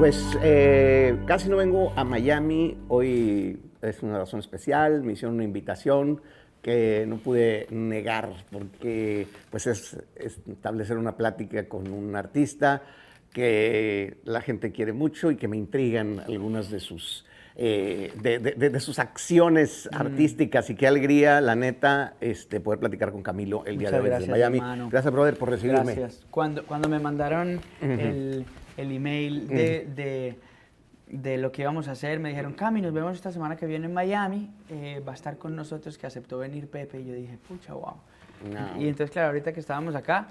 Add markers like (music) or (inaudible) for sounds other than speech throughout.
Pues eh, casi no vengo a Miami. Hoy es una razón especial. Me hicieron una invitación que no pude negar porque pues es, es establecer una plática con un artista que la gente quiere mucho y que me intrigan algunas de sus eh, de, de- de sus acciones Mm. artísticas y qué alegría, la neta, este, poder platicar con Camilo el día de hoy gracias, desde Miami. hermano. Gracias, brother, por recibirme. Gracias. Cuando, cuando me mandaron el, el email de, de, de lo que íbamos a hacer, me dijeron, Cami, nos vemos esta semana que viene en Miami, eh, va a estar con nosotros, que aceptó venir Pepe, y yo dije, pucha, wow. No. Y entonces, claro, ahorita que estábamos acá,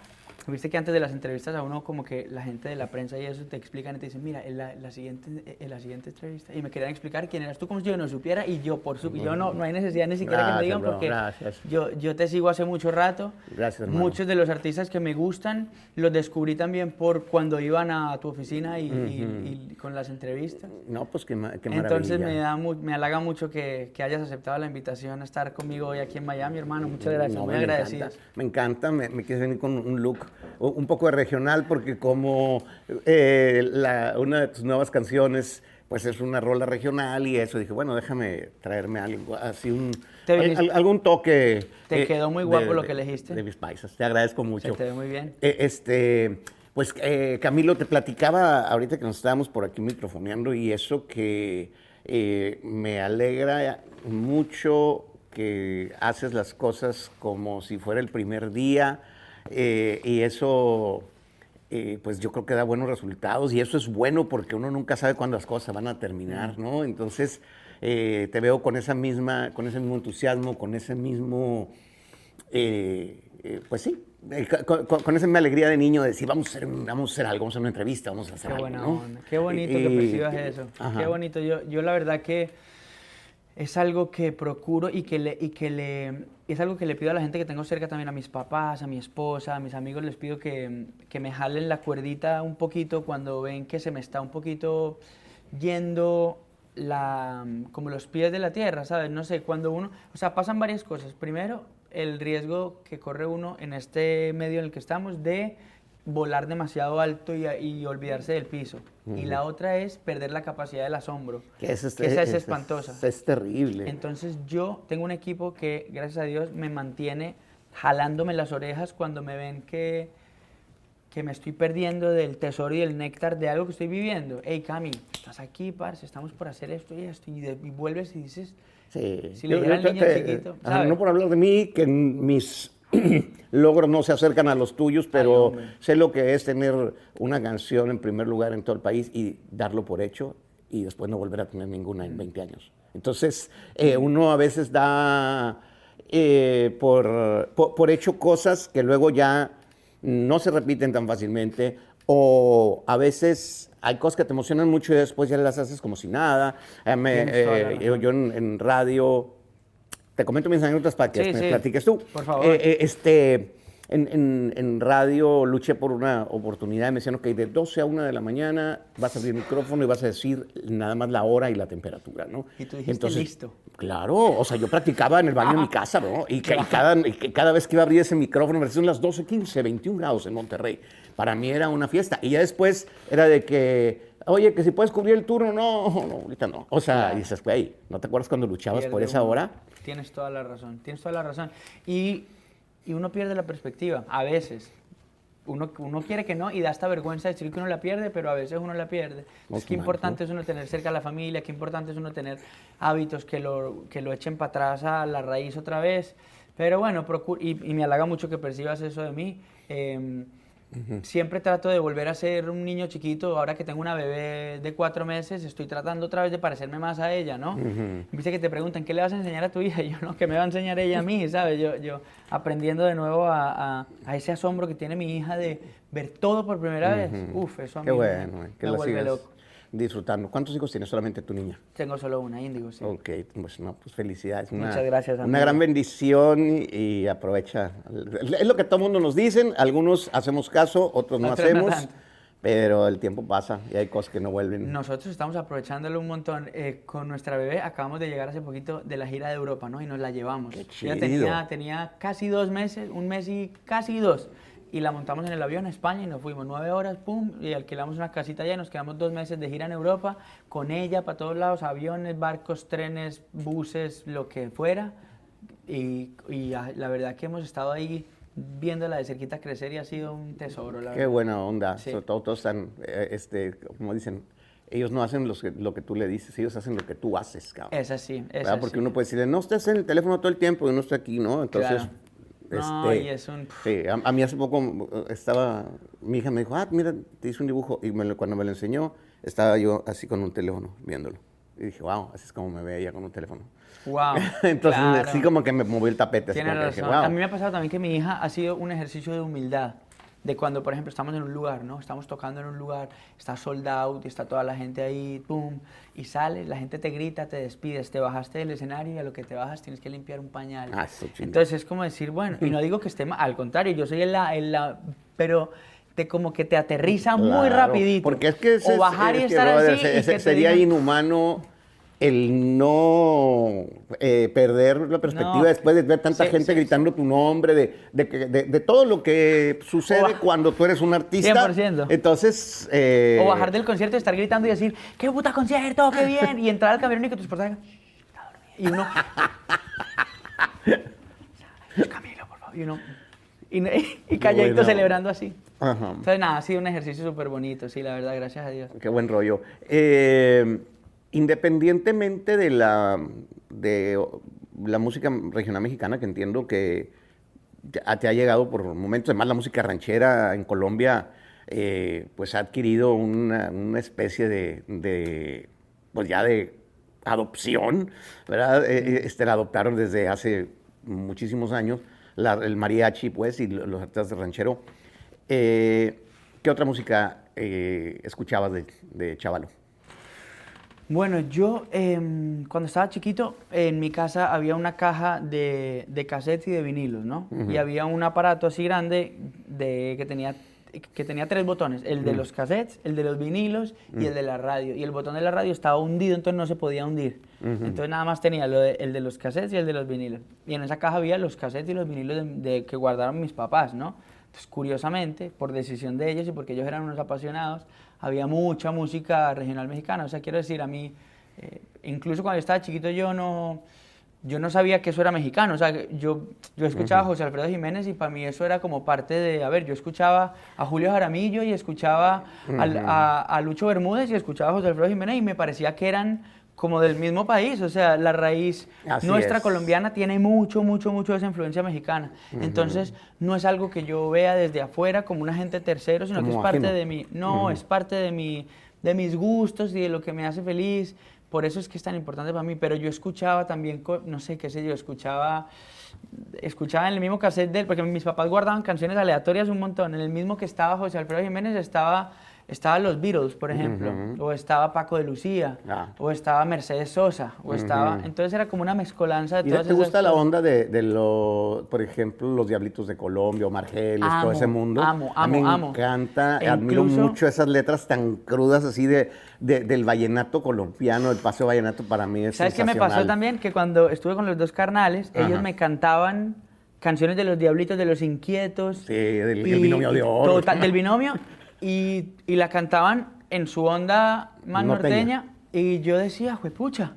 viste que antes de las entrevistas a uno como que la gente de la prensa y eso te explican y te dicen, mira, en la, la siguiente, en la siguiente entrevista, y me querían explicar quién eras tú como si yo no supiera, y yo por su, yo no, no hay necesidad ni siquiera que me Gracias, digan bro, porque gracias. yo, yo te sigo hace mucho rato. Gracias, hermano. Muchos de los artistas que me gustan los descubrí también por cuando iban a tu oficina y, y- y con las entrevistas. No, pues qué, ma- qué maravilla. Entonces me, da mu- me halaga mucho que, que hayas aceptado la invitación a estar conmigo hoy aquí en Miami, hermano. Muchas gracias, No, muy me agradecido. encanta, me encanta, me, me quieres venir con un look un poco de regional porque como eh, la- una de tus nuevas canciones pues es una rola regional y eso dije, bueno, déjame traerme algo así un al- algún toque eh, Te quedó muy guapo lo que elegiste. De mis paisas. Te agradezco Se mucho. te ve muy bien. Eh, Este, pues eh, Camilo, te platicaba ahorita que nos estábamos por aquí microfoneando y eso que eh, me alegra mucho que haces las cosas como si fuera el primer día eh, y eso eh, pues yo creo que da buenos resultados y eso es bueno porque uno nunca sabe cuándo las cosas van a terminar, ¿no? Entonces eh, te veo con esa misma, con ese mismo entusiasmo, con ese mismo pues sí, con, con- esa misma alegría de niño de decir, vamos a hacer, vamos a hacer algo, vamos a hacer una entrevista, vamos a hacer Qué algo, buena ¿no? onda. Qué bonito Y- que percibas eso. Ajá. Qué bonito. Yo, yo la verdad que es algo que procuro y que le, y que le es algo que le pido a la gente que tengo cerca también, a mis papás, a mi esposa, a mis amigos, les pido que, que me jalen la cuerdita un poquito cuando ven que se me está un poquito yendo la, como los pies de la tierra, ¿sabes? No sé, cuando uno, o sea, pasan varias cosas. Primero, el riesgo que corre uno en este medio en el que estamos de volar demasiado alto y, y olvidarse del piso. Y la otra es perder la capacidad del asombro, Que es, que esa es espantosa. Es, terrible. Entonces yo tengo un equipo que, gracias a Dios, me mantiene jalándome las orejas cuando me ven que, que me estoy perdiendo del tesoro y del néctar de algo que estoy viviendo. Hey, Cami, estás aquí, parce, estamos por hacer esto y esto. Y, de- y vuelves y dices, Sí. Si le yo al niño te- chiquito, no por hablar de mí, que mis (clears throat) logros no se acercan a los tuyos, pero sé lo que es tener una canción en primer lugar en todo el país y darlo por hecho y después no volver a tener ninguna en 20 años. Entonces, eh, uno a veces da eh, por, por, por hecho cosas que luego ya no se repiten tan fácilmente o a veces hay cosas que te emocionan mucho y después ya las haces como si nada. Eh, me- la eh, yo, yo en, en radio, te comento mis anécdotas para que Sí, me sí. platiques tú. Por favor. Eh, eh, este, en, en- en radio luché por una oportunidad y me decían, ok, de 12 a 1 de la mañana vas a abrir el micrófono y vas a decir nada más la hora y la temperatura, ¿no? Y tú dijiste, "Listo". Claro, o sea, yo practicaba en el baño de mi casa, ¿no? Y, y cada, y que cada vez que iba a abrir ese micrófono, me decían las 12, 15, 21 grados en Monterrey. Para mí era una fiesta. Y ya después era de que, oye, que si puedes cubrir el turno, no, (laughs) no, ahorita no. O sea, Claro. dices, güey, ¿no te acuerdas cuando luchabas por pierde esa uno. hora? Tienes toda la razón, tienes toda la razón. Y, y uno pierde la perspectiva, a veces. Uno, uno quiere que no y da esta vergüenza de decir que uno la pierde, pero a veces uno la pierde. No, Es mal, importante es uno tener cerca a la familia, qué importante es uno tener hábitos que lo, que lo echen para atrás a la raíz otra vez. Pero bueno, y, y me halaga mucho que percibas eso de mí. Em, Siempre trato de volver a ser un niño chiquito. Ahora que tengo una bebé de cuatro meses, estoy tratando otra vez de parecerme más a ella, ¿no? Viste que te preguntan, ¿qué le vas a enseñar a tu hija? Y (laughs) yo, no, ¿qué me va a enseñar ella a mí? ¿Sabes? Yo, yo aprendiendo de nuevo a, a- a ese asombro que tiene mi hija de ver todo por primera vez. Uf, eso a mí Qué me- bueno, eh, que me la vuelve sigas loco. Disfrutando. ¿Cuántos hijos tienes solamente tu niña? Tengo solo una, Índigo, sí. Ok, pues no, pues felicidades. Una, Muchas gracias, Una amigo. gran bendición y, aprovecha. Es lo que todo mundo nos dicen, algunos hacemos caso, otros no Otros no hacemos, tanto. pero el tiempo pasa y hay cosas que no vuelven. Nosotros estamos aprovechándolo un montón. Eh, con nuestra bebé acabamos de llegar hace poquito de la gira de Europa, ¿no? Y nos la llevamos. Qué chido. tenía, tenía casi dos meses, un mes y casi dos. Y la montamos en el avión a España y nos fuimos nueve horas, pum, y alquilamos una casita allá y nos quedamos dos meses de gira en Europa con ella para todos lados, aviones, barcos, trenes, buses, lo que fuera. Y, y la verdad que hemos estado ahí viéndola de cerquita crecer y ha sido un tesoro. La Qué verdad. buena onda. Sí. Sobre todo todos están, eh, este, como dicen, ellos no hacen los que- lo que tú le dices, ellos hacen lo que tú haces, cabrón. Es así, es ¿verdad? así. Porque uno puede decirle, no estás en el teléfono todo el tiempo y uno está aquí, ¿no? Entonces, Claro. No, este, y es un... sí, a, a mí hace poco eh, estaba, mi hija me dijo, ah, mira, te hice un dibujo. Y me lo- cuando me lo enseñó, estaba yo así con un teléfono viéndolo. Y dije, wow, así es como me ve ella con un teléfono. Wow. (laughs) Entonces, claro. así como que me movió el tapete. Así como que dije, wow. A mí me ha pasado también que mi hija ha sido un ejercicio de humildad. De cuando, por ejemplo, estamos en un lugar, ¿no? Estamos tocando en un lugar, está sold out, y está toda la gente ahí, pum, y sales, la gente te grita, te despides, te bajaste del escenario y a lo que te bajas tienes que limpiar un pañal. Ah. Entonces es como decir, bueno, y no digo que esté mal, al contrario, yo soy el, la- el la- pero te como que te aterriza muy rapidito. Porque es que ese o es- bajar y es que, estar así y sería digan- inhumano el no eh, perder la perspectiva No, después de ver tanta sí, gente sí, gritando tu nombre, de, de, de- de todo lo que sucede O cuando tú eres un artista. 100%. Entonces. eh, O bajar del concierto y estar gritando y decir, ¡qué puta concierto, qué bien! Y entrar al camerino y que tu esposa diga, "Está dormido". Y uno... Camilo, por favor. Y uno... Y, no- y calladito Bueno. celebrando así. Ajá. Entonces, nada, ha sido un ejercicio súper bonito, sí, la verdad, gracias a Dios. Qué buen rollo. Eh, independientemente de la, de la música regional mexicana, que entiendo que te ha- llegado por momentos, además la música ranchera en Colombia, eh, pues ha adquirido una, una especie de, de, pues ya de adopción, ¿verdad? Eh, eh, este, la adoptaron desde hace muchísimos años, la- el mariachi, pues, y lo- los artistas de ranchero. Eh, ¿Qué otra música escuchabas de, de Chavalo? Bueno, yo em, cuando estaba chiquito, en mi casa había una caja de, de cassettes y de vinilos, ¿no? Y había un aparato así grande de, que, tenía, que tenía tres botones, el de los cassettes, el de los vinilos y el de la radio. Y el botón de la radio estaba hundido, entonces no se podía hundir. Entonces nada más tenía lo de- el de los cassettes y el de los vinilos. Y en esa caja había los cassettes y los vinilos de, de- que guardaron mis papás, ¿no? Entonces, curiosamente, por decisión de ellos y porque ellos eran unos apasionados, había mucha música regional mexicana. O sea, quiero decir, a mí, eh, incluso cuando yo estaba chiquito, yo no, yo no sabía que eso era mexicano. O sea, yo, yo escuchaba a José Alfredo Jiménez y para mí eso era como parte de. A ver, yo escuchaba a Julio Jaramillo y escuchaba al- a, a Lucho Bermúdez y escuchaba a José Alfredo Jiménez y me parecía que eran como del mismo país. O sea, la raíz Así nuestra es. colombiana tiene mucho, mucho, mucho de esa influencia mexicana. Entonces, no es algo que yo vea desde afuera como un agente tercero, sino que es Como parte ajeno. de mi. No, es parte de mi, de mis gustos y de lo que me hace feliz. Por eso es que es tan importante para mí. Pero yo escuchaba también, no sé qué sé yo, escuchaba. Escuchaba en el mismo cassette de él, porque mis papás guardaban canciones aleatorias un montón. En el mismo que estaba José Alfredo Jiménez estaba, estaba los Beatles, por ejemplo, o estaba Paco de Lucía, Ah. o estaba Mercedes Sosa, o estaba. Entonces era como una mezcolanza de ¿Y todas te esas gusta la onda de, de lo, por ejemplo, los Diablitos de Colombia, Omar Geles, todo Amo, ese mundo? amo, A mí amo, me amo. encanta, E admiro incluso- mucho esas letras tan crudas así de, de- del vallenato colombiano, el paseo vallenato para mí es ¿Sabes qué me pasó también? Que cuando estuve con los dos carnales, Ajá. ellos me cantaban canciones de los Diablitos, de los Inquietos. Sí, del- el binomio de oro. total, del binomio. Y, y la cantaban en su onda más Norteña. norteña. Y yo decía, juepucha,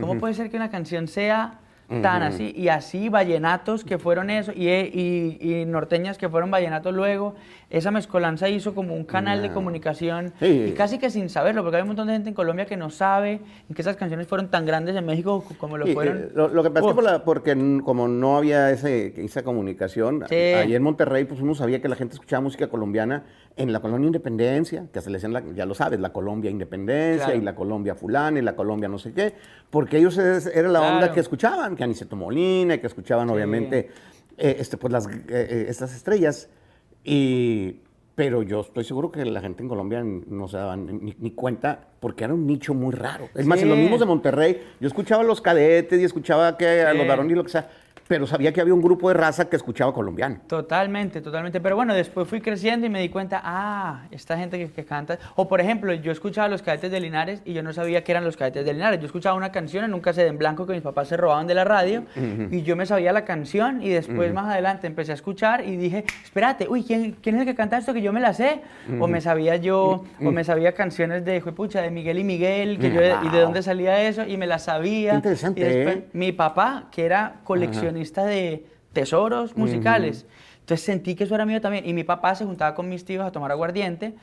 ¿cómo puede ser que una canción sea tan así? Y así, vallenatos que fueron eso, y, y- y norteñas que fueron vallenatos luego. Esa mezcolanza hizo como un canal de comunicación. Sí. Y casi que sin saberlo, porque hay un montón de gente en Colombia que no sabe y que esas canciones fueron tan grandes en México como lo Sí, fueron. eh, lo, lo que pasa es que por la- porque como no había ese, esa comunicación, Sí. ahí en Monterrey pues uno sabía que la gente escuchaba música colombiana en la colonia Independencia, que se le decían, la- ya lo sabes, la Colombia Independencia Claro. y la Colombia fulana y la Colombia no sé qué, porque ellos es- era la onda que escuchaban, que Aniceto Molina, que escuchaban obviamente eh, este, pues las, eh, eh, estas estrellas, y, pero yo estoy seguro que la gente en Colombia no se daban ni, ni cuenta porque era un nicho muy raro. Es más, en los mismos de Monterrey, yo escuchaba a los cadetes y escuchaba que a Sí. los varones y lo que sea, pero sabía que había un grupo de raza que escuchaba colombiano. Totalmente, totalmente. Pero bueno, después fui creciendo y me di cuenta, ah, esta gente que, que canta. O por ejemplo, yo escuchaba los cadetes de Linares y yo no sabía que eran los cadetes de Linares. Yo escuchaba una canción en un cassette en blanco que mis papás se robaban de la radio y yo me sabía la canción y después más adelante empecé a escuchar y dije, espérate, uy, ¿quién, quién es el que canta esto que yo me la sé? O me sabía yo, o me sabía canciones de, pucha, de Miguel y Miguel, que yo, y de dónde salía eso y me la sabía. Qué interesante, Y después, ¿eh? mi papá, que era coleccionista de tesoros musicales. Entonces sentí que eso era mío también. Y mi papá se juntaba con mis tíos a tomar aguardiente.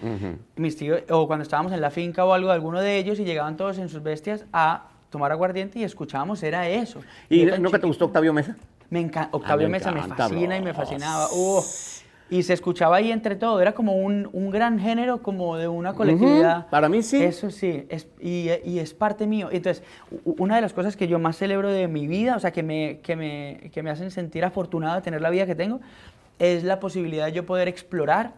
Mis tíos, o cuando estábamos en la finca o algo de alguno de ellos, y llegaban todos en sus bestias a tomar aguardiente y escuchábamos, era eso. ¿Y tan nunca te gustó Octavio Mesa? me encanta. Octavio me Mesa me fascina y me fascinaba. Uh, y se escuchaba ahí entre todo. Era como un, un gran género, como de una colectividad. Para mí sí. Eso sí. Es, y, y es parte mío. Entonces, una de las cosas que yo más celebro de mi vida, o sea, que me, que me, que me hacen sentir afortunado de tener la vida que tengo, es la posibilidad de yo poder explorar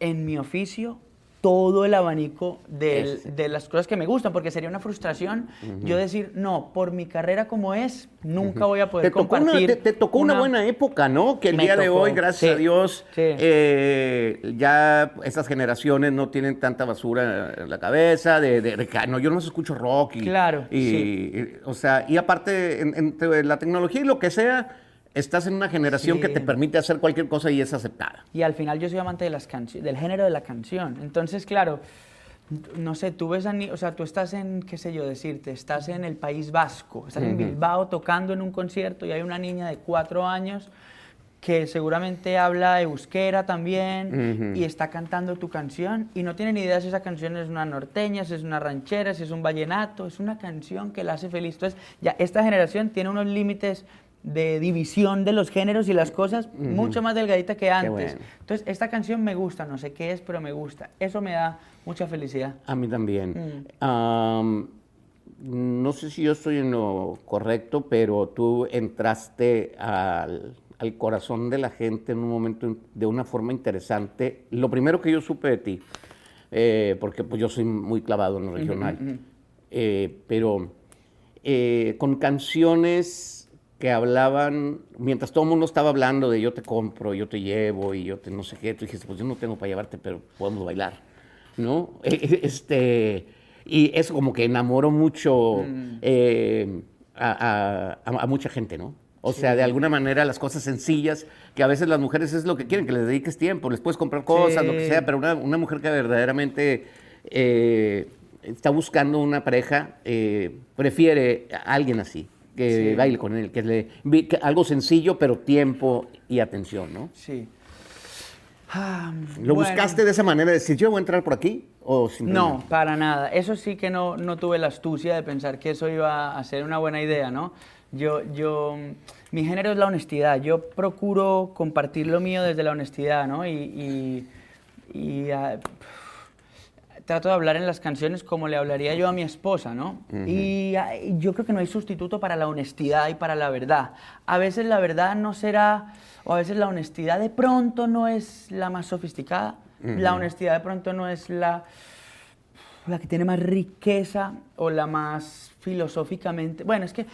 en mi oficio todo el abanico del- de las cosas que me gustan, porque sería una frustración yo decir, no, por mi carrera como es, nunca voy a poder Te tocó, una, compartir. te, te tocó una, buena época, ¿no? Que el día de hoy, gracias a Dios, sí. eh, ya estas generaciones no tienen tanta basura en la cabeza, de, de- no, yo no escucho rock. Y, Claro, y, sí. y, o sea, y aparte, en- entre la tecnología y lo que sea, estás en una generación Sí. que te permite hacer cualquier cosa y es aceptada. Y al final yo soy amante de las del género de la canción. Entonces, claro, no sé, tú ves a ni- o sea, tú estás en, qué sé yo decirte, estás en el País Vasco, estás en Bilbao tocando en un concierto y hay una niña de cuatro años que seguramente habla euskera también y está cantando tu canción y no tiene ni idea si esa canción es una norteña, si es una ranchera, si es un vallenato, es una canción que la hace feliz. Entonces, ya esta generación tiene unos límites de división de los géneros y las cosas mucho más delgadita que antes. bueno. Entonces, esta canción me gusta, no sé qué es, pero me gusta. Eso me da mucha felicidad. A mí también. Mm. Am, no sé si yo estoy en lo correcto, pero tú entraste al, al corazón de la gente en un momento de una forma interesante. Lo primero que yo supe de ti, eh, porque pues yo soy muy clavado en lo regional, eh, pero eh, con canciones que hablaban, mientras todo el mundo estaba hablando de yo te compro, yo te llevo y yo te no sé qué, tú dijiste, pues yo no tengo para llevarte, pero podemos bailar, ¿no? (laughs) Este, y eso como que enamoró mucho eh, a, a- a- a mucha gente, ¿no? O sea, de alguna manera las cosas sencillas, que a veces las mujeres es lo que quieren, que les dediques tiempo, les puedes comprar cosas, lo que sea, pero una, una mujer que verdaderamente eh, está buscando una pareja, eh, prefiere a alguien así, que Sí. baile con él, que le que algo sencillo, pero tiempo y atención, ¿no? Sí. Ah, ¿Lo bueno. buscaste de esa manera, de decir, yo voy a entrar por aquí? ¿O No, para nada. Eso sí que no, no tuve la astucia de pensar que eso iba a ser una buena idea, ¿no? Yo, yo, mi género es la honestidad. Yo procuro compartir lo mío desde la honestidad, ¿no? Y, y- y, ah, trato de hablar en las canciones como le hablaría yo a mi esposa, ¿no? y, y yo creo que no hay sustituto para la honestidad y para la verdad. A veces la verdad no será, o a veces la honestidad de pronto no es la más sofisticada, la honestidad de pronto no es la, la que tiene más riqueza o la más filosóficamente. Bueno, es que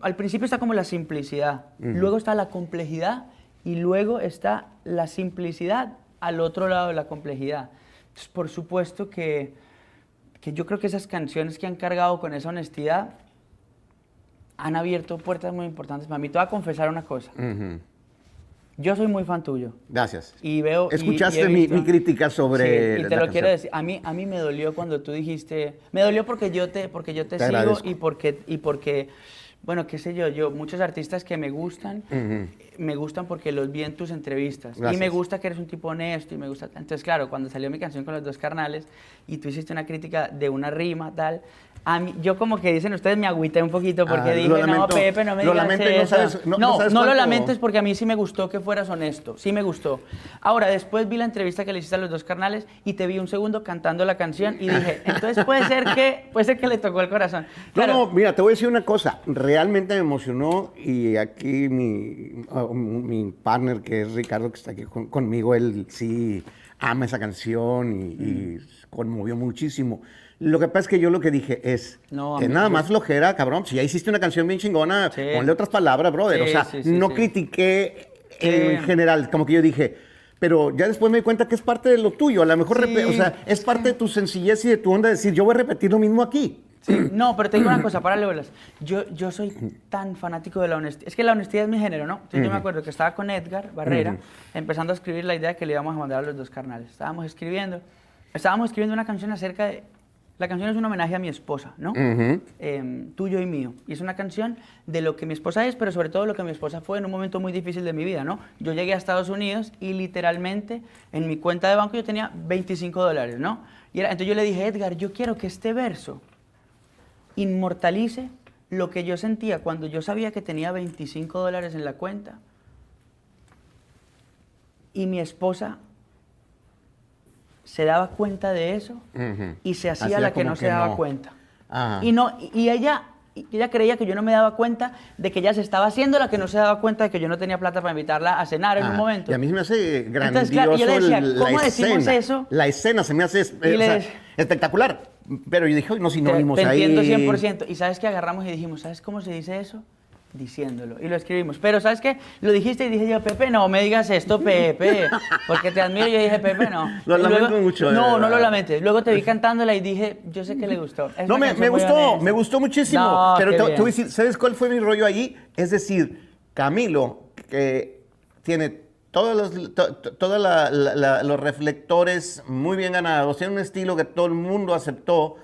al principio está como la simplicidad, luego está la complejidad y luego está la simplicidad al otro lado de la complejidad. Entonces, por supuesto que, que yo creo que esas canciones que han cargado con esa honestidad han abierto puertas muy importantes para mí. Te voy a confesar una cosa. Yo soy muy fan tuyo. Gracias. Y veo. y- y Escuchaste mi, crítica sobre Sí, y te lo canción. quiero decir. A mí, a mí me dolió cuando tú dijiste. Me dolió porque yo te, porque yo te, Te sigo agradezco. y porque, y porque, bueno, qué sé yo, yo, muchos artistas que me gustan, me gustan porque los vi en tus entrevistas. Y me Gracias. gusta que eres un tipo honesto y me gusta. Entonces, claro, cuando salió mi canción con los dos carnales y tú hiciste una crítica de una rima, tal. A mí, yo como que dicen ustedes me agüité un poquito porque Ah, dije, lo no, lamento. Pepe, no me digas lamento y no eso". sabes- no- no, no sabes no lo cuánto- lamentes porque a mí sí me gustó que fueras honesto, sí me gustó. Ahora, después vi la entrevista que le hiciste a los dos carnales y te vi un segundo cantando la canción y dije, entonces puede ser que, puede ser que le tocó el corazón. No, Claro, no, mira, te voy a decir una cosa. Realmente me emocionó y aquí mi, ah, mi partner, que es Ricardo, que está aquí con- conmigo, él sí ama esa canción y, y conmovió muchísimo. Lo que pasa es que yo lo que dije es, No, a es nada más flojera, cabrón. Si ya hiciste una canción bien chingona, Sí. ponle otras palabras, brother. o Sí, sea, sí, no critiqué en general, como que yo dije, pero ya después me di cuenta que es parte de lo tuyo. A lo mejor, o sea, es parte de tu sencillez y de tu onda de decir, yo voy a repetir lo mismo aquí. Sí, (clears throat) no, pero te digo una cosa, para (clears throat) bolas. Yo, yo soy tan fanático de la honestidad. Es que la honestidad es mi género, ¿no? Entonces yo me acuerdo que estaba con Edgar Barrera, empezando a escribir la idea que le íbamos a mandar a los dos carnales. Estábamos escribiendo, estábamos escribiendo una canción acerca de... La canción es un homenaje a mi esposa, ¿no? Em, tuyo y mío. Y es una canción de lo que mi esposa es, pero sobre todo lo que mi esposa fue en un momento muy difícil de mi vida, ¿no? Yo llegué a Estados Unidos y literalmente en mi cuenta de banco yo tenía 25 dólares, ¿no? Y era- entonces yo le dije, Edgar, yo quiero que este verso inmortalice lo que yo sentía cuando yo sabía que tenía 25 dólares en la cuenta y mi esposa se daba cuenta de eso y se hacía Hacía la que no se daba no. cuenta. Ajá. Y, no, y- ella, ella creía que yo no me daba cuenta de que ella se estaba haciendo la que no se daba cuenta de que yo no tenía plata para invitarla a cenar en un momento. Y a mí me hace grandioso Entonces, claro, yo le decía, el- ¿cómo la decimos escena. eso? La escena se me hace es- o sea, espectacular. Pero yo dije, "Ay, no Te- sinónimos te ahí. entiendo 100%. Y sabes que agarramos y dijimos, ¿sabes cómo se dice eso? Diciéndolo. Y lo escribimos. Pero ¿sabes qué? Lo dijiste y dije yo, Pepe, no me digas esto, Pepe. Porque te admiro. Y yo dije, Pepe, no. (laughs) Lo Y lamento mucho, de No, no lo lamentes. Luego te vi cantándola y dije, yo sé que le gustó. (laughs) Es No, me, me gustó, honesta. me gustó muchísimo. No, pero te, te bien. voy a decir, ¿sabes cuál fue mi rollo ahí? Es decir, Camilo, que tiene todos los, to- to- toda la- la- la- los reflectores muy bien ganados, tiene un estilo que todo el mundo aceptó,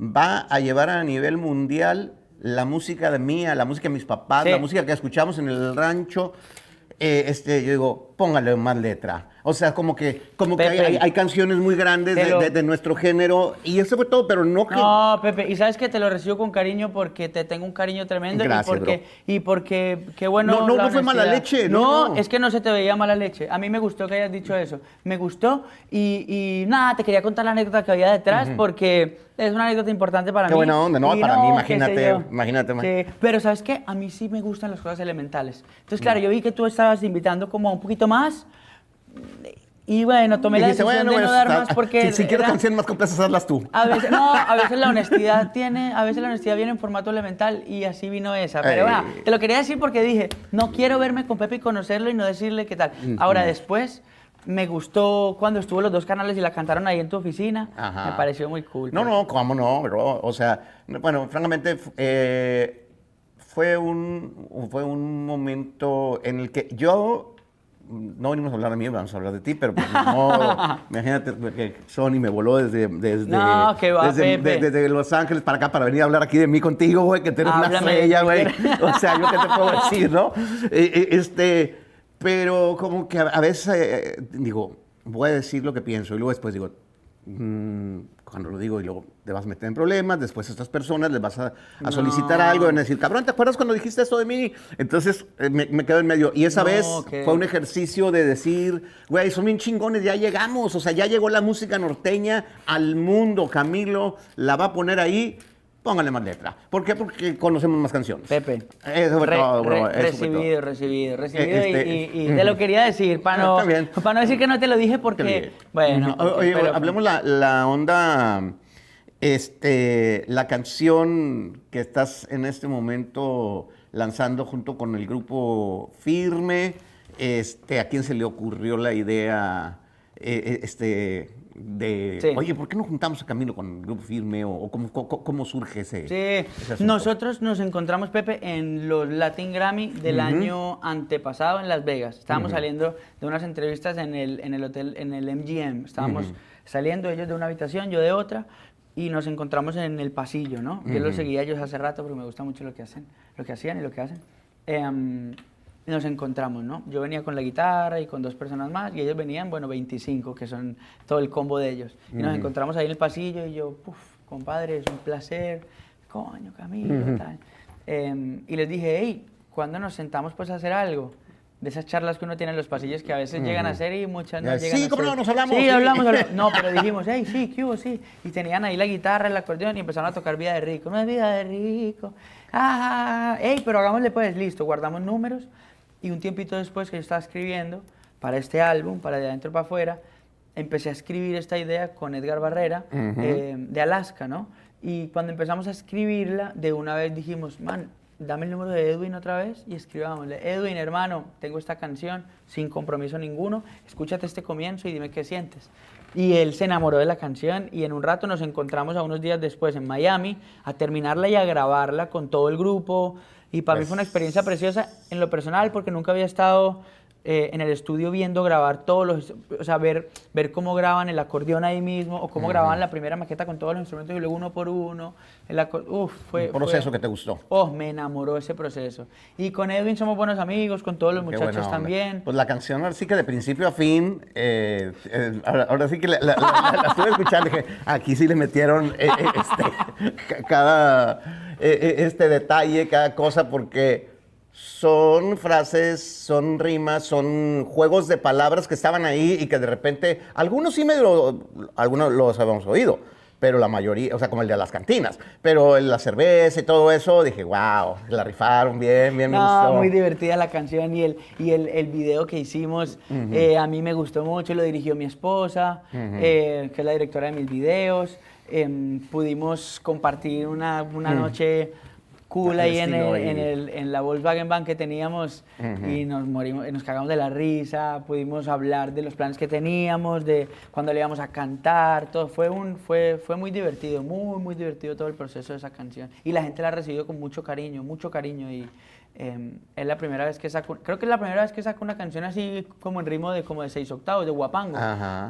va a llevar a nivel mundial la música de mía, la música de mis papás, Sí. la música que escuchamos en el rancho. Eh, este, yo digo, póngale más letra. O sea, como que, como que hay, Pepe. hay- canciones muy grandes de, de- de nuestro género y eso fue todo, pero no que... No, Pepe, y sabes que te lo recibo con cariño porque te tengo un cariño tremendo Gracias, y porque bro. y porque qué bueno. No, no, no fue mala leche, no, no. es que no se te veía mala leche. A mí me gustó que hayas dicho eso. Me gustó y, y nada, te quería contar la anécdota que había detrás porque es una anécdota importante para Qué mí. buena onda, ¿no? Y Para mí, qué imagínate, imagínate, man. Sí, pero sabes qué, a mí sí me gustan las cosas elementales. Entonces, claro, yo vi que tú estabas invitando como a un poquito más. Y bueno, tomé la Dijiste, decisión de bueno, no pues, dar más porque Si, si quieres era- canciones más complejas, hazlas tú. a veces, no, a veces la (laughs) honestidad tiene, a veces la honestidad viene en formato elemental y así vino esa. Pero bueno, te lo quería decir porque dije, no quiero verme con Pepe y conocerlo y no decirle qué tal. Ahora después me gustó cuando estuvo los dos canales y la cantaron ahí en tu oficina. Ajá. Me pareció muy cool. No, pues. no, cómo no, bro. O sea, no, bueno, francamente, eh, fue, un, fue un momento en el que yo. No venimos a hablar de mí, vamos a hablar de ti, pero pues, no, (laughs) imagínate que Sony me voló desde, desde, No, que va, desde, de- desde Los Ángeles para acá para venir a hablar aquí de mí contigo, güey, que tú eres una Háblame estrella, güey. O sea, yo qué te puedo decir, ¿no? Eh, eh, este, pero como que a, a veces eh, digo, voy a decir lo que pienso y luego después digo, mm, cuando lo digo y luego te vas a meter en problemas, después a estas personas les vas a, a solicitar algo, van a decir, cabrón, ¿te acuerdas cuando dijiste esto de mí? Entonces eh, me, me quedo en medio. Y esa No, vez fue un ejercicio de decir, güey, son bien chingones, ya llegamos, o sea, ya llegó la música norteña al mundo, Camilo la va a poner ahí. Póngale más letra. ¿Por qué? Porque conocemos más canciones. Pepe. Eso fue Re- todo, bro. re- eso fue todo. recibido, recibido, recibido. Eh, y- este- y, y te lo quería decir para no, Está bien. para no decir que no te lo dije porque, bueno. Oye, pero- hablemos la, la onda, este, la canción que estás en este momento lanzando junto con el grupo Firme. Este, ¿a quién se le ocurrió la idea, eh, eh, este, de, Sí. oye, ¿por qué no juntamos a Camilo con el grupo Firme o, o cómo, cómo- cómo surge ese? Sí, ese nosotros nos encontramos, Pepe, en los Latin Grammy del año antepasado en Las Vegas. Estábamos saliendo de unas entrevistas en el, en el hotel, en el MGM. Estábamos saliendo ellos de una habitación, yo de otra, y nos encontramos en el pasillo, ¿no? Yo los seguía ellos hace rato porque me gusta mucho lo que hacen, lo que hacían y lo que hacen. Em, y nos encontramos, ¿no? Yo venía con la guitarra y con dos personas más, y ellos venían, bueno, 25, que son todo el combo de ellos. Y nos encontramos ahí en el pasillo, y yo, puf, compadre, es un placer, coño, Camilo, tal. Em, y les dije, hey, ¿cuándo nos sentamos pues a hacer algo? de esas charlas que uno tiene en los pasillos que a veces llegan a ser y muchas no llegan sí, a ¿cómo ser. no? Nos hablamos, Sí, sí. hablamos, hablamos. (laughs) No, pero dijimos, hey, sí, ¿qué hubo? Sí. Y tenían ahí la guitarra, el acordeón y empezaron a tocar Vida de Rico. No es Vida de Rico. Ah, hey, pero hagámosle pues, listo, guardamos números. Y un tiempito después que yo estaba escribiendo para este álbum, para de adentro para afuera, empecé a escribir esta idea con Edgar Barrera eh, de Alaska, ¿no? Y cuando empezamos a escribirla, de una vez dijimos, man, dame el número de Edwin otra vez y escribámosle, Edwin, hermano, tengo esta canción sin compromiso ninguno, escúchate este comienzo y dime qué sientes. Y él se enamoró de la canción y en un rato nos encontramos a unos días después en Miami a terminarla y a grabarla con todo el grupo. Y para mí fue una experiencia preciosa en lo personal porque nunca había estado eh, en el estudio viendo grabar todos los, o sea, ver, ver cómo graban el acordeón ahí mismo o cómo grababan la primera maqueta con todos los instrumentos y luego uno por uno. El Uf, fue, Un proceso fue- que te gustó. Oh, me enamoró ese proceso. Y con Edwin somos buenos amigos, con todos los Qué muchachos también. Pues la canción ahora sí que de principio a fin, eh, eh, ahora, ahora sí que la, la- la- la estuve escuchando dije, aquí sí le metieron eh, este, (laughs) ca- cada este detalle, cada cosa, porque son frases, son rimas, son juegos de palabras que estaban ahí y que de repente, algunos sí me lo, algunos los habíamos oído, pero la mayoría, o sea, como el de las cantinas, pero la cerveza y todo eso, dije, wow, la rifaron bien, bien, me No, gustó. muy divertida la canción y el, y el, el video que hicimos eh, a mí me gustó mucho, lo dirigió mi esposa, eh, que es la directora de mis videos. Em, pudimos compartir una, una noche cool ahí en, el- ahí. en, el- en la Volkswagen Van que teníamos y nos morimos, nos cagamos de la risa, pudimos hablar de los planes que teníamos, de cuando le íbamos a cantar, todo. Fue, un, fue, fue muy divertido, muy, muy divertido todo el proceso de esa canción. Y la gente la ha recibido con mucho cariño, mucho cariño. Y eh, es la primera vez que saco, creo que es la primera vez que saco una canción así como en ritmo de como de seis octavos, de guapango.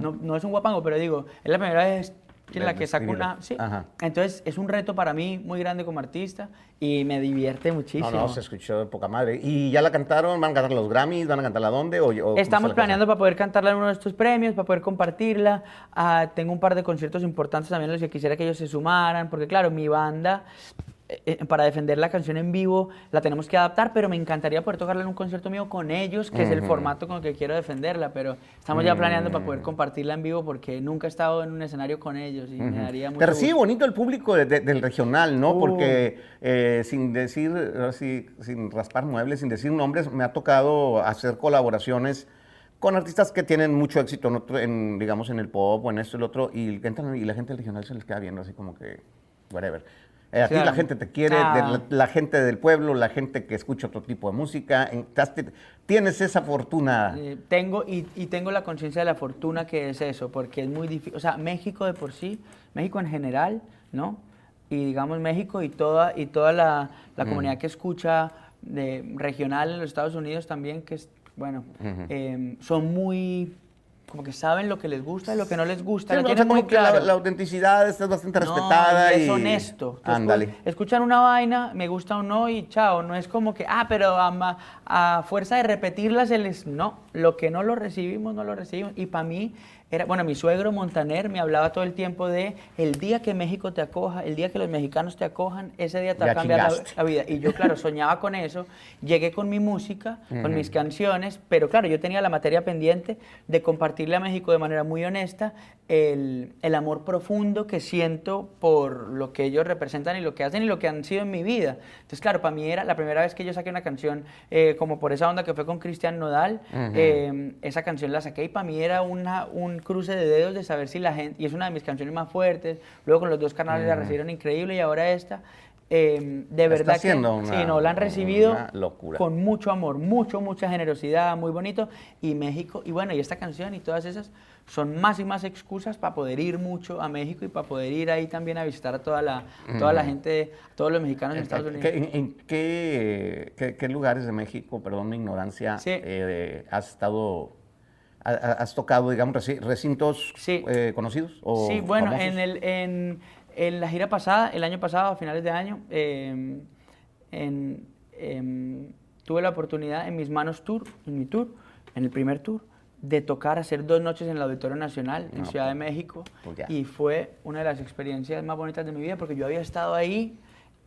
No, no es un guapango, pero digo, es la primera vez en la que saco una... Sí. Ajá. Entonces es un reto para mí muy grande como artista y me divierte muchísimo. No, no, se escuchó de poca madre. ¿Y ya la cantaron? ¿Van a cantar los Grammys? ¿Van a cantarla dónde? ¿O, o cómo está Estamos la planeando para poder cantarla en uno de estos premios, para poder compartirla. Ah, tengo un par de conciertos importantes también los que quisiera que ellos se sumaran, porque claro, mi banda, para defender la canción en vivo, la tenemos que adaptar, pero me encantaría poder tocarla en un concierto mío con ellos, que es el formato con el que quiero defenderla, pero estamos ya planeando para Mm. poder compartirla en vivo porque nunca he estado en un escenario con ellos y me daría mucho Te recibe gusto. bonito el público de- de- del regional, ¿no? Uh. Porque eh, sin decir, ahora sí, sin raspar muebles, sin decir nombres, me ha tocado hacer colaboraciones con artistas que tienen mucho éxito, en otro- en, digamos, en el pop o en esto y el otro, y, entran y la gente del regional se les queda viendo así como que, whatever. Eh, a ti la gente te quiere, Ah. de la, la gente del pueblo, la gente que escucha otro tipo de música, en- estás- tienes esa fortuna. Eh, tengo y, y tengo la conciencia de la fortuna que es eso, porque es muy difícil, o sea, México de por sí, México en general, ¿no? Y digamos México y toda y toda la, la comunidad que escucha de, regional en los Estados Unidos también, que es, bueno, eh, son muy, como que saben lo que les gusta y lo que no les gusta, Sí, lo o sea, tienen muy que la- claro. la, autenticidad está bastante No, respetada. y es y honesto. Ándale. Escuchan una vaina, me gusta o no y chao. No es como que, ah, pero a, a fuerza de repetirla se les... No, lo que no lo recibimos, no lo recibimos. Y para mí era, bueno, mi suegro Montaner me hablaba todo el tiempo de el día que México te acoja, el día que los mexicanos te acojan, ese día te va a cambiar la, la vida. Y yo, claro, soñaba con eso. Llegué con mi música, con mis canciones, pero claro, yo tenía la materia pendiente de compartirle a México de manera muy honesta el, el amor profundo que siento por lo que ellos representan y lo que hacen y lo que han sido en mi vida. Entonces, claro, para mí era la primera vez que yo saqué una canción eh, como por esa onda que fue con Cristian Nodal. eh, esa canción la saqué y para mí era una, un cruce de dedos de saber si la gente, y es una de mis canciones más fuertes, luego con los dos canales la recibieron increíble y ahora esta. eh, de verdad que una- sí, no, la han recibido locura. con mucho amor, mucho, mucha generosidad, muy bonito. Y México, y bueno, y esta canción y todas esas son más y más excusas para poder ir mucho a México y para poder ir ahí también a visitar a toda la, toda la gente, todos los mexicanos en Estados Unidos. ¿Qué- ¿En, en qué, qué- qué lugares de México, perdón mi ignorancia, Sí. eh, has estado, has tocado, digamos, reci- recintos Sí. eh, conocidos? O Sí, bueno, famosos? en, el, en, en la gira pasada, el año pasado, a finales de año, eh, en- em, tuve la oportunidad en mis manos tour, en mi tour, en el primer tour, de tocar, hacer dos noches en el Auditorio Nacional, en No, Ciudad de pues, México, pues y fue una de las experiencias más bonitas de mi vida, porque yo había estado ahí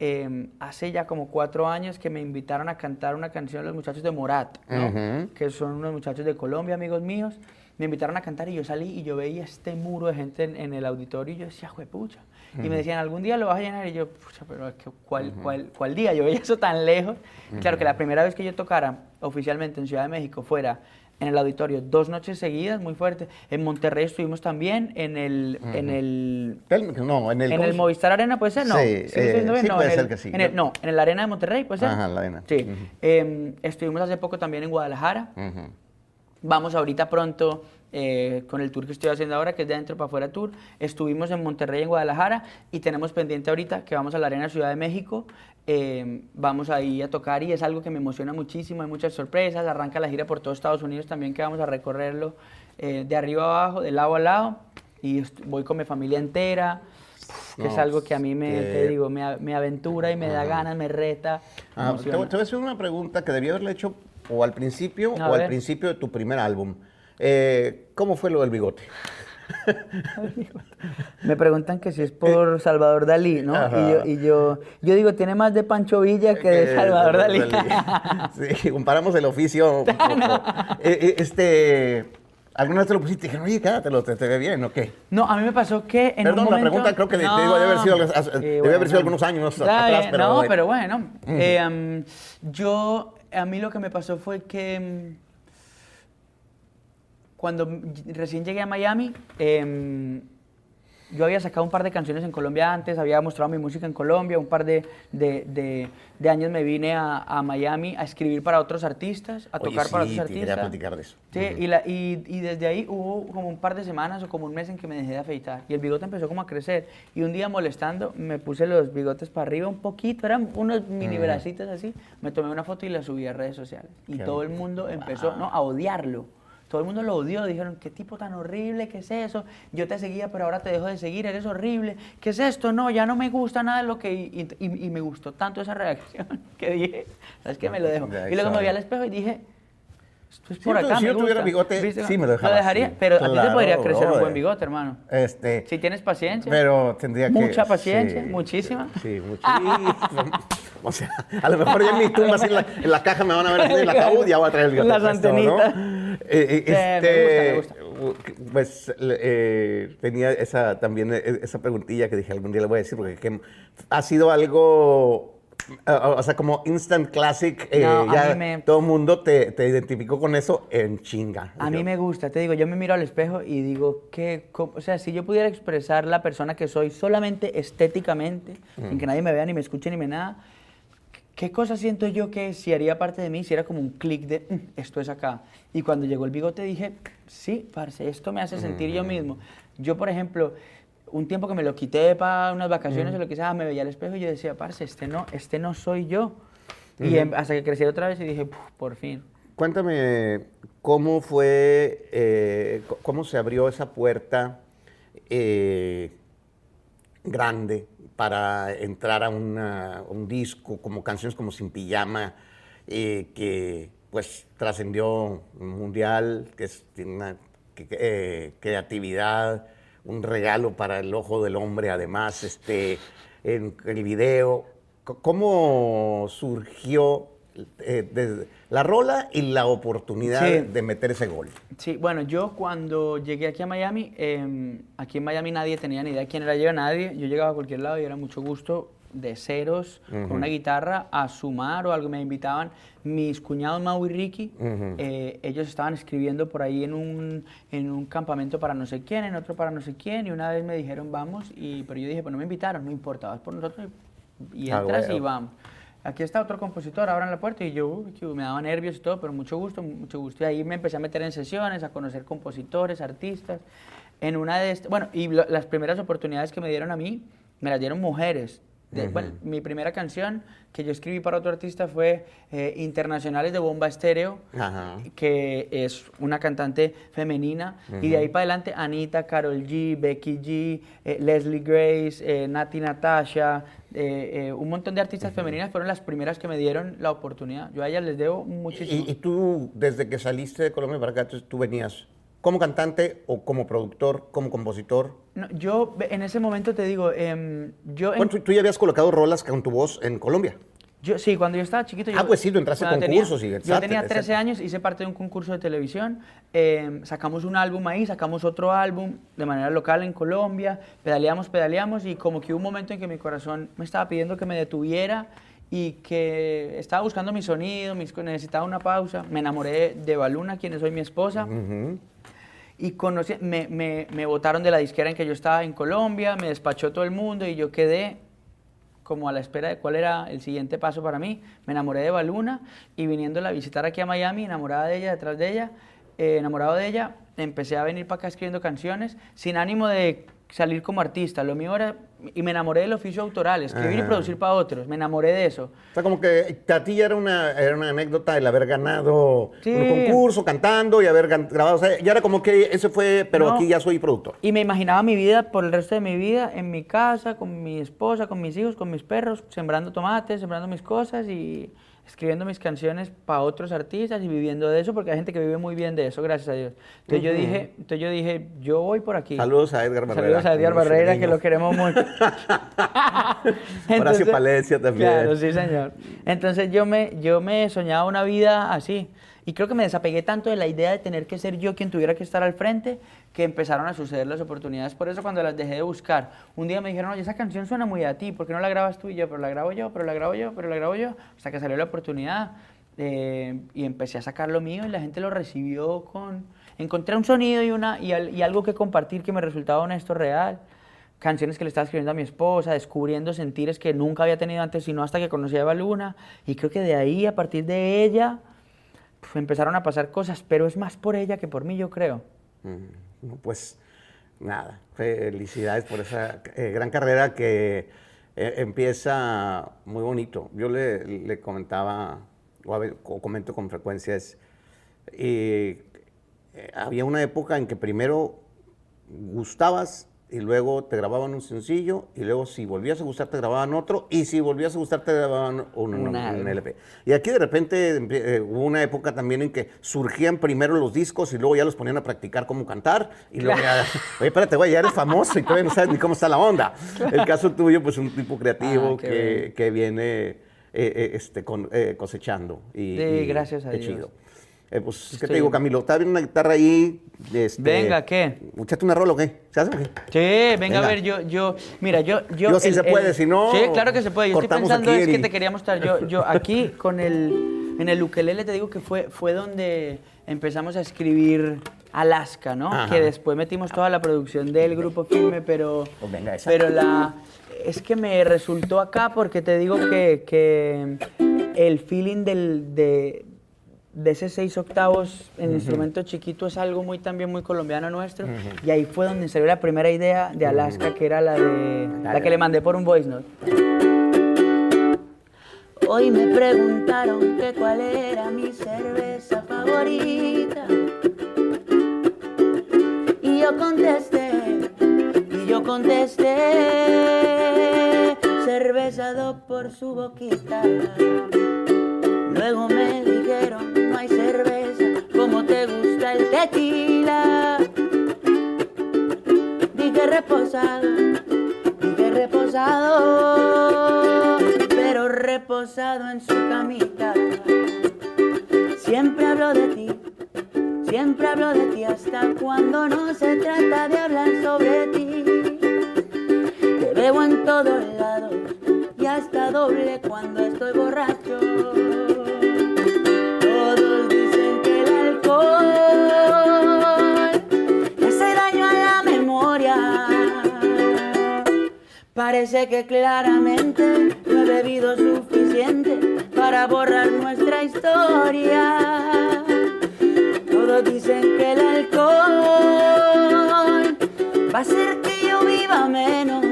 em, hace ya como cuatro años que me invitaron a cantar una canción los muchachos de Morat, ¿no? que son unos muchachos de Colombia, amigos míos. Me invitaron a cantar y yo salí y yo veía este muro de gente en, el auditorio y yo decía, juepucha. Y me decían, ¿algún día lo vas a llenar? Y yo, pucha, pero ¿cuál, cuál, cuál día? Yo veía eso tan lejos. Claro que la primera vez que yo tocara oficialmente en Ciudad de México fuera en el auditorio dos noches seguidas, muy fuerte. En Monterrey estuvimos también en el, en el, no, en el, en el Movistar Arena, ¿puede ser? No. Sí, sí, eh, no, puede ser que sí. En el, no, en el Arena de Monterrey, ¿puede ser? Ajá, la Arena. Sí. Em, estuvimos hace poco también en Guadalajara. Vamos ahorita pronto eh, con el tour que estoy haciendo ahora, que es de adentro para afuera tour. Estuvimos en Monterrey, en Guadalajara, y tenemos pendiente ahorita que vamos a la Arena Ciudad de México. Eh, vamos ahí a tocar y es algo que me emociona muchísimo, hay muchas sorpresas, arranca la gira por todo Estados Unidos también que vamos a recorrerlo eh, de arriba a abajo, de lado a lado, y voy con mi familia entera, que es algo que a mí me, te digo, me, me, aventura y me da ganas, me reta. Ah, te, voy a hacer una pregunta que debía haberle hecho o al principio o al principio de tu primer álbum. Eh, ¿Cómo fue lo del bigote? (laughs) Me preguntan que si es por Salvador Dalí, ¿no? Y yo, yo, digo, tiene más de Pancho Villa que de Salvador Dalí. (laughs) Sí, (laughs) comparamos el oficio. Eh, eh, este, ¿Alguna vez te lo pusiste y dije, oye, te, te ve bien o qué? No, a mí me pasó que en Perdón, un momento... la pregunta creo que no, debe haber sido, debe haber sido algunos años atrás, pero... No, pero bueno. Eh, yo, a mí lo que me pasó fue que cuando recién llegué a Miami, em, yo había sacado un par de canciones en Colombia antes, había mostrado mi música en Colombia, un par de, de, de, años me vine a, a, Miami a escribir para otros artistas, a tocar para otros artistas. Quería platicar de eso. Sí, y, la, y, y, desde ahí hubo como un par de semanas o como un mes en que me dejé de afeitar y el bigote empezó como a crecer. Y un día molestando me puse los bigotes para arriba un poquito, eran unos mini bracitos así, me tomé una foto y la subí a redes sociales. Y todo el mundo empezó ¿no? a odiarlo. Todo el mundo lo odió, dijeron, qué tipo tan horrible, qué es eso, yo te seguía pero ahora te dejo de seguir, eres horrible, ¿qué es esto? No, ya no me gusta nada de lo que... Y, me gustó tanto esa reacción (laughs) que dije, ¿sabes qué? Me lo dejo. Y luego me vi al espejo y dije, esto es por acá, si yo tuviera bigote, sí me lo dejaba. Lo dejaría, pero a ti te podría crecer un buen bigote, hermano. Este, si tienes paciencia. Pero tendría que... Mucha paciencia, muchísima. Sí, muchísima. (laughs) o sea, a lo mejor ya en mi tumba, así en la, en la, caja me van a ver en el ataúd y ya voy a traer el bigote. Las antenitas. Eh, eh, este, Pues eh, tenía esa también esa preguntilla que dije algún día le voy a decir porque ha sido algo o sea, como instant classic, ya todo el mundo te, te, identificó con eso en chinga. A mí me gusta, te digo, yo me miro al espejo y digo que, o sea, si yo pudiera expresar la persona que soy solamente estéticamente, sin que nadie me vea ni me escuche ni me nada, ¿Qué cosa siento yo que si haría parte de mí, si era como un clic de mm, esto es acá? Y cuando llegó el bigote dije, sí, parce, esto me hace sentir yo mismo. Yo, por ejemplo, un tiempo que me lo quité para unas vacaciones o lo que sea, me veía al espejo y yo decía, parce, este no, este no soy yo. Y em, hasta que crecí otra vez y dije, por fin. Cuéntame, ¿cómo fue, eh, cómo se abrió esa puerta eh, grande para entrar a, un disco, como canciones como Sin Pijama, eh, que pues trascendió mundial, que es una eh, creatividad, un regalo para el ojo del hombre, además, este, en el video. ¿Cómo surgió eh, la rola y la oportunidad de meter ese gol. Sí, bueno, yo cuando llegué aquí a Miami, em, aquí en Miami nadie tenía ni idea de quién era yo, nadie. Yo llegaba a cualquier lado y era mucho gusto de ceros con una guitarra a sumar o algo. Me invitaban mis cuñados Mau y Ricky. Eh, ellos estaban escribiendo por ahí en un, en un campamento para no sé quién, en otro para no sé quién. Y una vez me dijeron, vamos. Y, pero yo dije, pues no me invitaron, no importa, vas por nosotros y, ah, entras y vamos aquí está otro compositor, abran la puerta y yo me daba nervios y todo, pero mucho gusto, mucho gusto. Y ahí me empecé a meter en sesiones, a conocer compositores, artistas. En una de bueno, y las primeras oportunidades que me dieron a mí, me las dieron mujeres. Bueno, mi primera canción que yo escribí para otro artista fue eh, Internacionales de Bomba Estéreo, que es una cantante femenina. Y de ahí para adelante, Anita, Carol G, Becky G, eh, Leslie Grace, eh, Nati Natasha, un montón de artistas femeninas fueron las primeras que me dieron la oportunidad. Yo a ellas les debo muchísimo. ¿Y, tú, desde que saliste de Colombia para acá, tú venías como cantante o como productor, como compositor? No, yo en ese momento te digo, em, yo... en- Bueno, tú, tú ya habías colocado rolas con tu voz en Colombia. Yo, sí, cuando yo estaba chiquito... Ah, yo- pues sí, tú entraste a cuando concursos y Yo tenía 13 etcétera. años, hice parte de un concurso de televisión, eh, sacamos un álbum ahí, sacamos otro álbum de manera local en Colombia, pedaleamos, pedaleamos y como que hubo un momento en que mi corazón me estaba pidiendo que me detuviera y que estaba buscando mi sonido, mis, necesitaba una pausa. Me enamoré de Baluna, quien es hoy mi esposa. Ujú. Y conocí, me, me, me botaron de la disquera en que yo estaba en Colombia, me despachó todo el mundo y yo quedé como a la espera de cuál era el siguiente paso para mí. Me enamoré de Baluna y viniéndola a visitar aquí a Miami, enamorada de ella, detrás de ella, eh, enamorado de ella, empecé a venir para acá escribiendo canciones sin ánimo de salir como artista. Lo mío era, y me enamoré del oficio autoral, escribir y Ajá. producir para otros. Me enamoré de eso. O sea, como que a ti ya era una, era una anécdota el haber ganado Sí. un concurso cantando y haber grabado. O sea, ya era como que ese fue, pero No. aquí ya soy productor. Y me imaginaba mi vida por el resto de mi vida en mi casa, con mi esposa, con mis hijos, con mis perros, sembrando tomates, sembrando mis cosas y escribiendo mis canciones para otros artistas y viviendo de eso, porque hay gente que vive muy bien de eso, gracias a Dios. Entonces yo dije, entonces yo dije, yo voy por aquí. Saludos a Edgar Barrera. Saludos a Edgar Barrera, que lo queremos mucho. (laughs) Horacio Palencia también. Claro, sí, señor. Entonces yo me, yo me soñaba una vida así. Y creo que me desapegué tanto de la idea de tener que ser yo quien tuviera que estar al frente, que empezaron a suceder las oportunidades. Por eso cuando las dejé de buscar, un día me dijeron, oye, esa canción suena muy a ti, ¿por qué no la grabas tú y yo? Pero la grabo yo, pero la grabo yo, pero la grabo yo. Hasta que salió la oportunidad eh, y empecé a sacar lo mío y la gente lo recibió con... Encontré un sonido y, una, y, al- y algo que compartir que me resultaba honesto, real canciones que le estaba escribiendo a mi esposa, descubriendo sentires que nunca había tenido antes, sino hasta que conocí a Eva Luna. Y creo que de ahí, a partir de ella, empezaron a pasar cosas, pero es más por ella que por mí, yo creo. Mm, Pues nada, felicidades por esa eh, gran carrera que eh, empieza muy bonito. Yo le, le comentaba, o, ver, o comento con frecuencia, es, eh, eh, había una época en que primero gustabas y luego te grababan un sencillo y luego si volvías a gustar te grababan otro y si volvías a gustar te grababan un, Un un álbum. LP. Y aquí de repente eh, hubo una época también en que surgían primero los discos y luego ya los ponían a practicar cómo cantar y luego ya, (laughs) oye, espérate, güey, ya eres famoso y todavía no sabes ni cómo está la onda. El caso tuyo, pues un tipo creativo Ah, que, que viene eh, eh, este, con- eh, cosechando. Y, Sí, y gracias a qué Dios. chido. Eh, pues, ¿qué te digo, Camilo? Está bien una guitarra ahí. Este, Venga, ¿qué? ¿Échate una rola o qué? ¿Se hace o qué? Sí, venga, Venga. a ver, yo, yo, mira, yo, yo... Yo sí se puede, si no, Sí, claro que se puede. Yo estoy pensando es que te quería mostrar, yo, yo aquí con el, en el ukelele te digo que fue, fue donde empezamos a escribir Alaska, ¿no? Ajá. Que después metimos toda la producción del grupo Firme, pero, Pues venga, esa. pero la, es que me resultó acá porque te digo que, que el feeling del, de, de ese seis octavos en instrumento chiquito es algo muy también muy colombiano nuestro. Y ahí fue donde salió la primera idea de Alaska que era la de la que le mandé por un voice note. Hoy me preguntaron que cuál era mi cerveza favorita. Y yo contesté y yo contesté por su boquita Luego me dijeron, no hay cerveza, como te gusta el tequila. Dije reposado, dije reposado, pero reposado en su camita. Siempre hablo de ti, siempre hablo de ti hasta cuando no se trata de hablar sobre ti. Te veo en todos lados hasta doble cuando estoy borracho. Todos dicen que el alcohol hace daño a la memoria. Parece que claramente no he bebido suficiente para borrar nuestra historia. Todos dicen que el alcohol va a hacer que yo viva menos,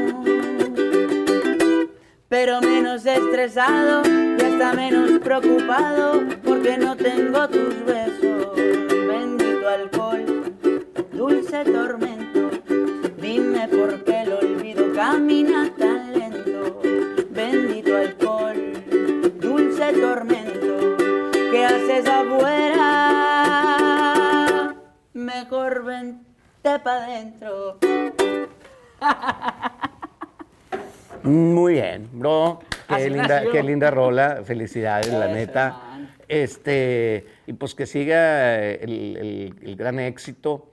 pero menos estresado y hasta menos preocupado porque no tengo tus besos. Bendito alcohol, dulce tormento, dime por qué el olvido camina tan lento. Bendito alcohol, dulce tormento, ¿qué haces afuera? Mejor para adentro. (laughs) Muy bien, bro. Qué Así linda, nació. qué linda rola. Felicidades, la neta. man. Este, y pues que siga el, el- el gran éxito.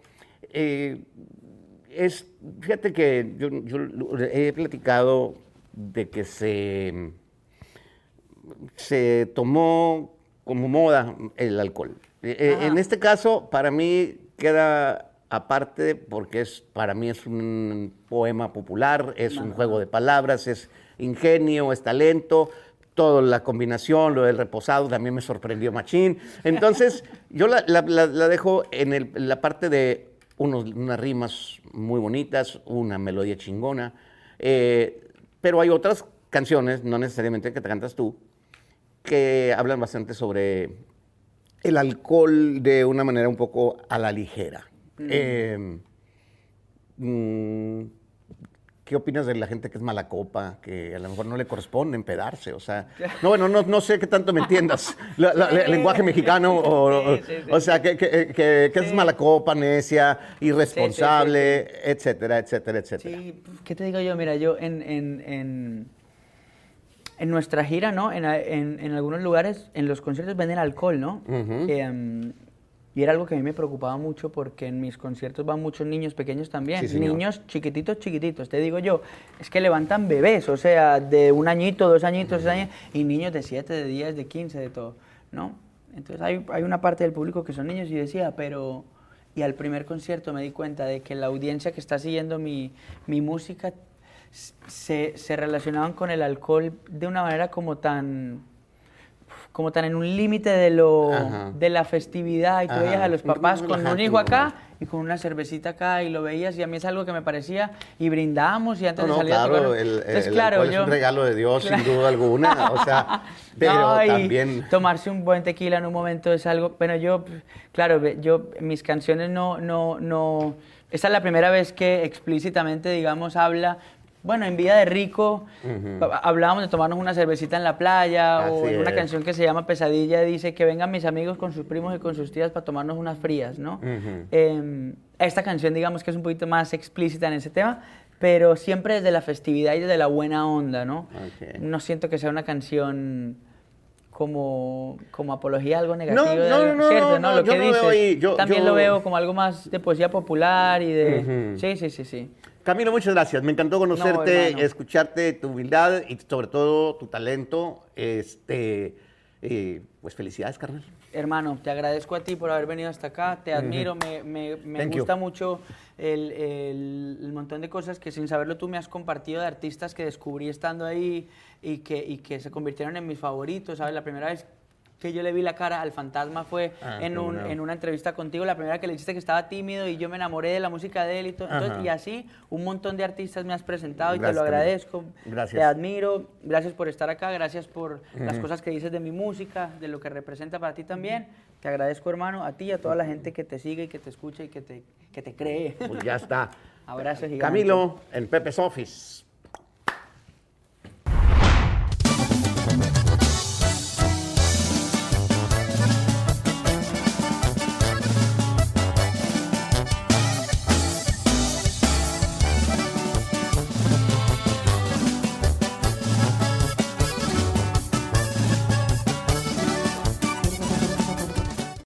Eh, es, fíjate que yo, yo he platicado de que se, se tomó como moda el alcohol. Eh, eh, Ajá. en este caso, para mí queda aparte porque es, para mí es un poema popular, es un juego de palabras, es ingenio, es talento, toda la combinación, lo del reposado también me sorprendió machín. Entonces, (laughs) yo la, la- la- la dejo en, el- en la parte de unos, unas rimas muy bonitas, una melodía chingona, eh, pero hay otras canciones, no necesariamente que te cantas tú, que hablan bastante sobre el alcohol de una manera un poco a la ligera. Eh, mm, ¿Qué opinas de la gente que es mala copa, que a lo mejor no le corresponde empedarse? O sea, (laughs) no, bueno, no, no sé qué tanto me entiendas, (laughs) la- la- el lenguaje mexicano, o, o- Sí, sí, sí. o sea, que, que- que- que es mala copa, necia, irresponsable, etcétera, etcétera, etcétera. Sí, ¿qué te digo yo? Mira, yo en, en, en, en nuestra gira, ¿no? En, algunos lugares, en los conciertos venden alcohol, ¿no? Em, y era algo que a mí me preocupaba mucho porque en mis conciertos van muchos niños pequeños también. Sí, niños chiquititos, chiquititos. Te digo yo, es que levantan bebés, o sea, de un añito, dos añitos, tres años, y niños de 7, de 10, de 15, de todo, ¿no? Entonces hay, hay una parte del público que son niños y decía, pero... Y al primer concierto me di cuenta de que la audiencia que está siguiendo mi, mi música se, se relacionaban con el alcohol de una manera como tan como tan en un límite de lo Ajá. de la festividad y tú Ajá. veías a los papás con un hijo acá y con una cervecita acá y lo veías y a mí es algo que me parecía y brindábamos y antes No, no, de salir a claro, tocar el, entonces el claro yo es un regalo de Dios, Claro. sin duda alguna, o sea, (laughs) pero No, también... tomarse un buen tequila en un momento es algo, bueno, yo, claro, yo, mis canciones no, no, no, esta es la primera vez que explícitamente, digamos, habla, bueno, en Vida de Rico, ha- hablábamos de tomarnos una cervecita en la playa, o en una es. canción que se llama Pesadilla, dice que vengan mis amigos con sus primos y con sus tías para tomarnos unas frías, ¿no? Eh, esta canción, digamos que es un poquito más explícita en ese tema, pero siempre desde la festividad y desde la buena onda, ¿no? Ok. No siento que sea una canción como, como apología a algo negativo. No, de no, algo- no, ¿cierto? no, Lo yo que no veo dices. ahí, yo- También yo- lo veo como algo más de poesía popular y de... Sí, sí, sí, sí. Camilo, muchas gracias. Me encantó conocerte, escucharte, tu humildad y sobre todo tu talento. Este, eh, pues felicidades, carnal. Hermano, te agradezco a ti por haber venido hasta acá, te admiro, me, me- me Thank you. gusta mucho el, el- el montón de cosas que sin saberlo tú me has compartido de artistas que descubrí estando ahí y que, y que se convirtieron en mis favoritos, ¿sabes? La primera vez que yo le vi la cara al fantasma fue Ah, en, un- en una entrevista contigo, la primera que le dijiste que estaba tímido y yo me enamoré de la música de él y todo. Entonces, y así un montón de artistas me has presentado y te lo agradezco. Gracias. Te admiro, gracias por estar acá, gracias por las cosas que dices de mi música, de lo que representa para ti también. Te agradezco, hermano, a ti y a toda la gente que te sigue y que te escucha y que te, que te cree. Pues ya está. (laughs) Abrazos gigantes. Camilo en Pepe's Office.